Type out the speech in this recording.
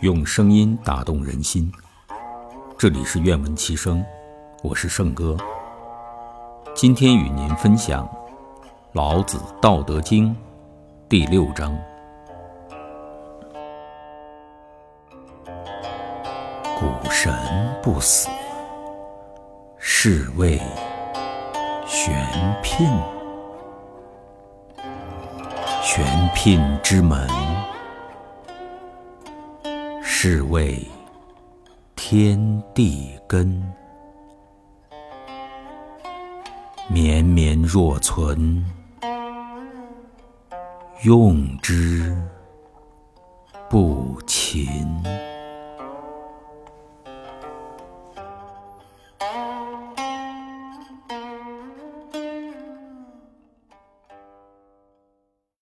用声音打动人心。这里是愿闻其声，我是圣哥。今天与您分享《老子·道德经》第六章：古神不死，是谓玄牝。玄牝之门，是谓天地根。绵绵若存，用之不勤。